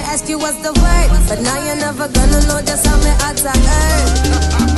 ask you what's the word, but now you're never gonna know just how me attack. Hey.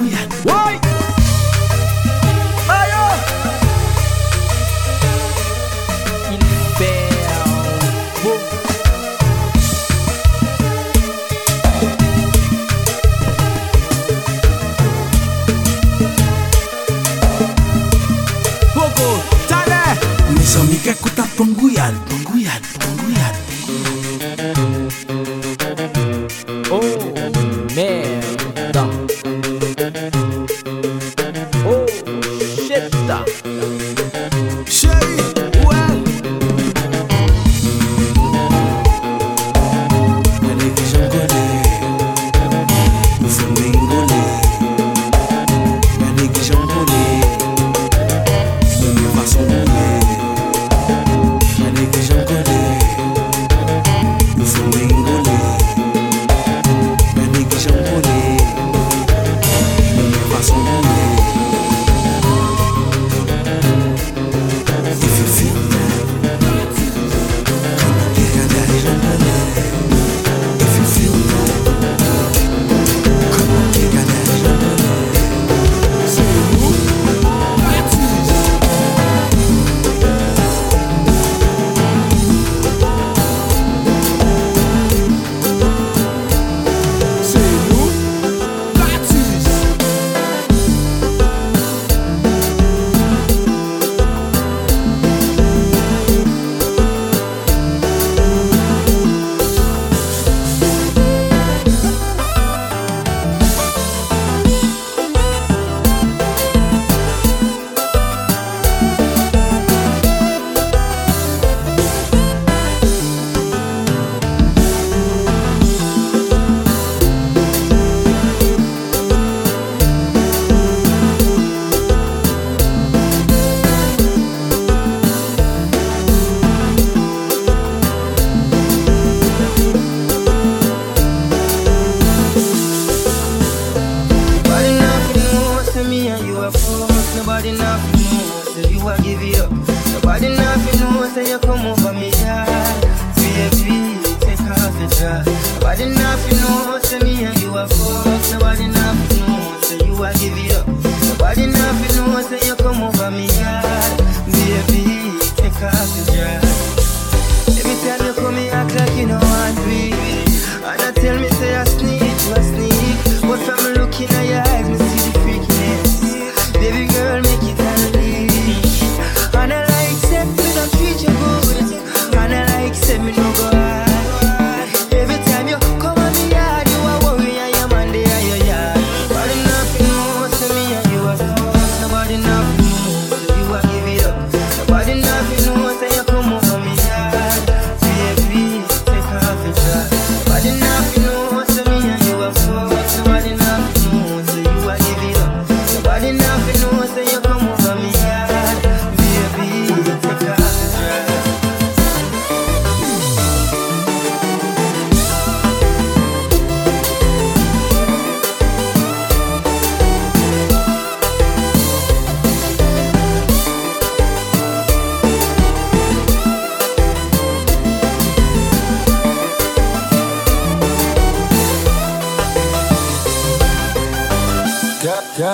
Pangouyan,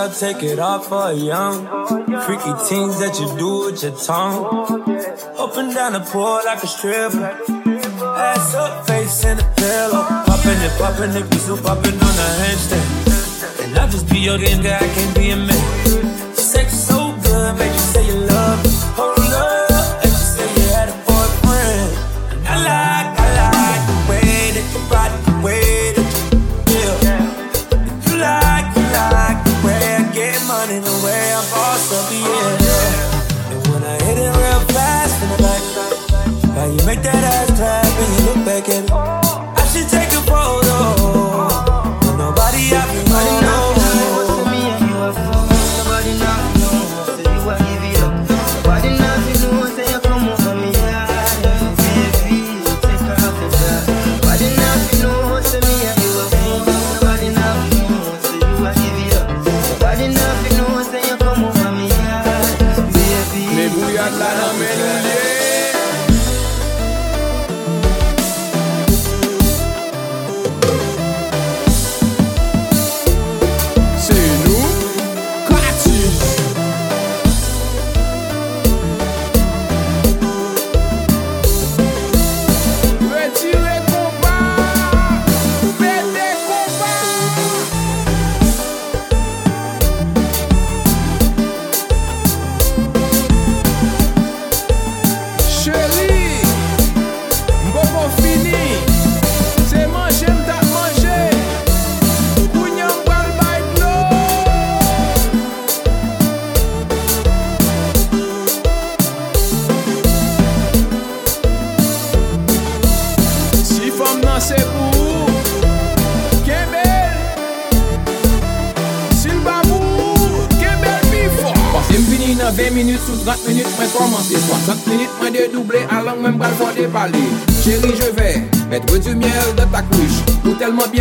up, take it off for young. Freaky things that you do with your tongue. Up and down the pool like a stripper. Ass up, face in the pillow. Popping it, popping it, be so popping on the handstand. And I just be your game, guy, I can't be a man.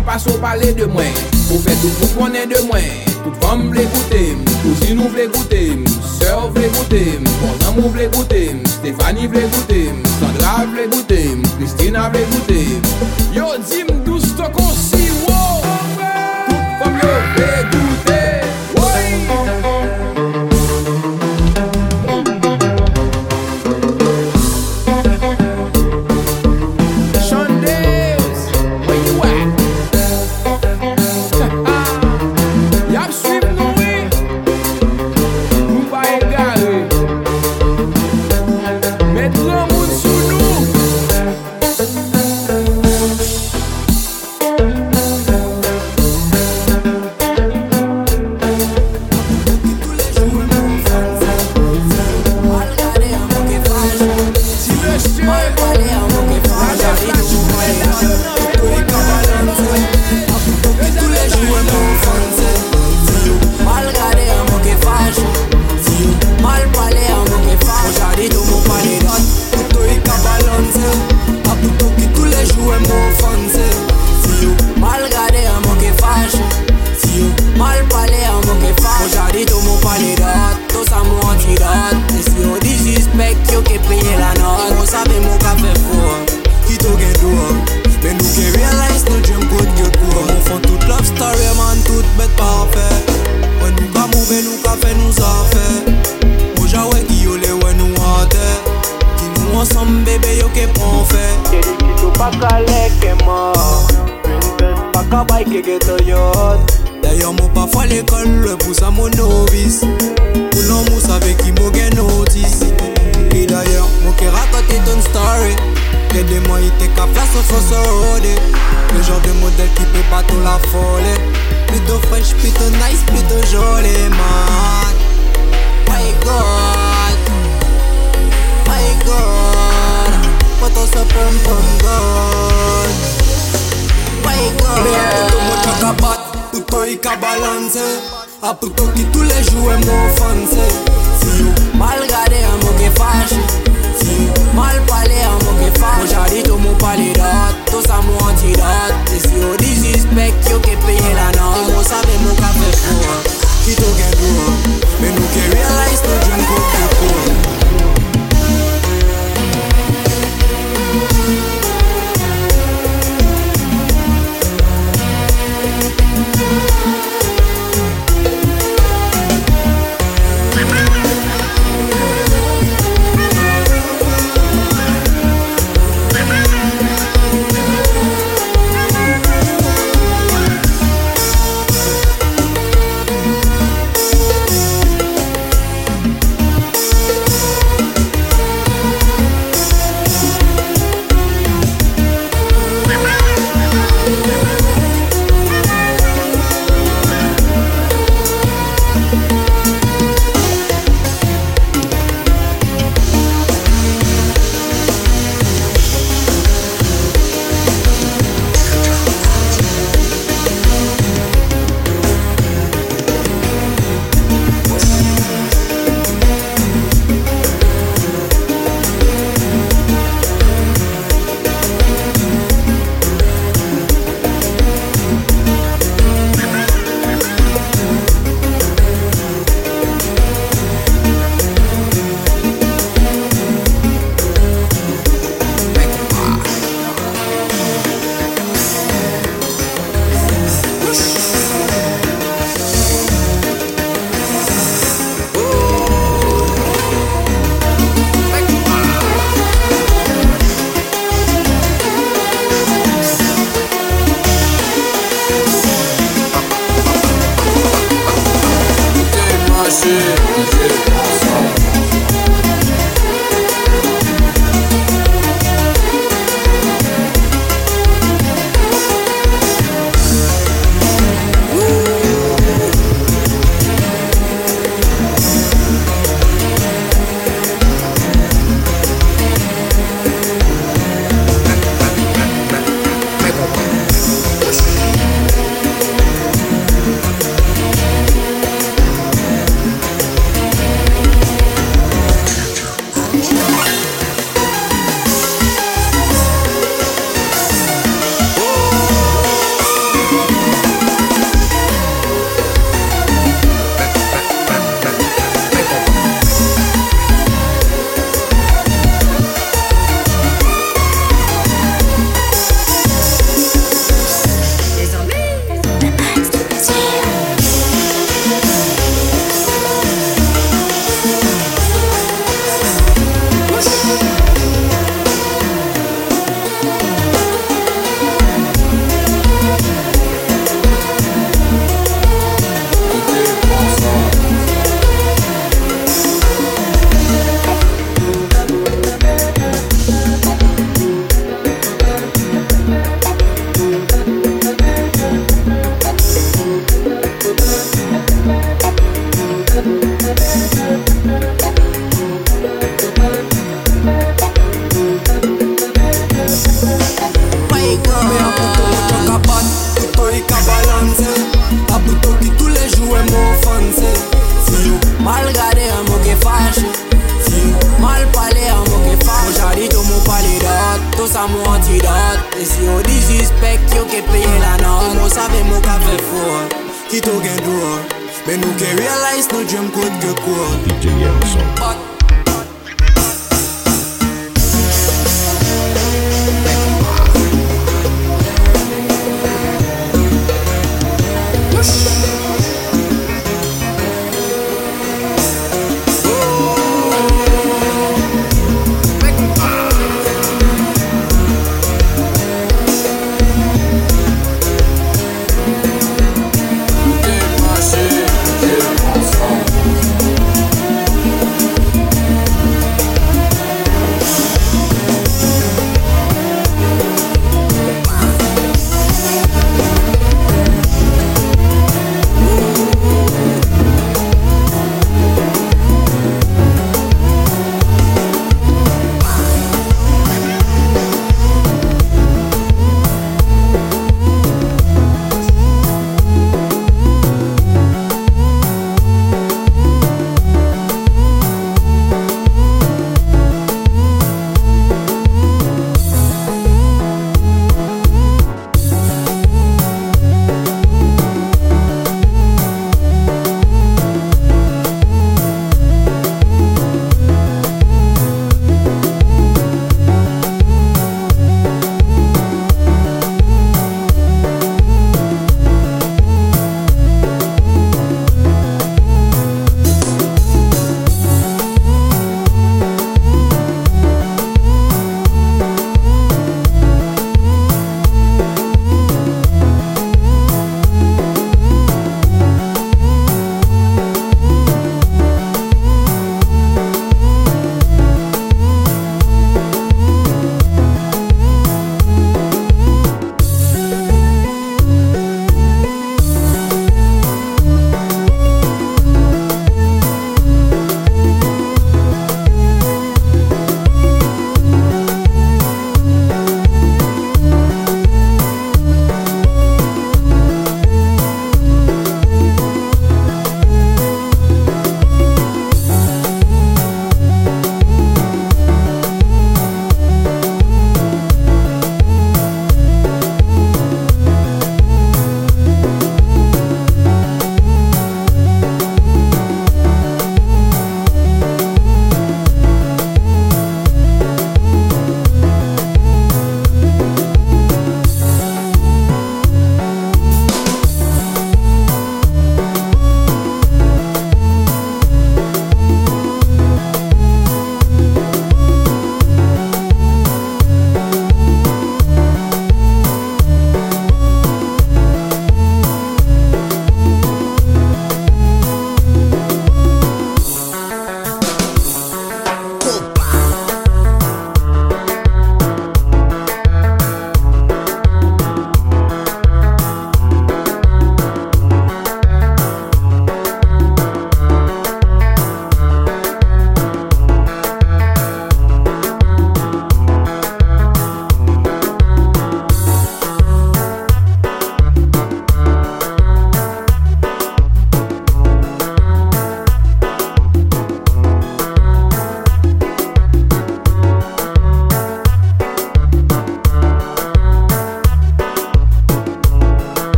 pas au palais de moi. Pour faire tout pour qu'on de moi. Toute femme voulait goûter, cousine nous voulait goûter, sœur voulait goûter, mon amour voulait goûter, Stéphanie voulait goûter, Sandra voulait goûter, Christina voulait goûter.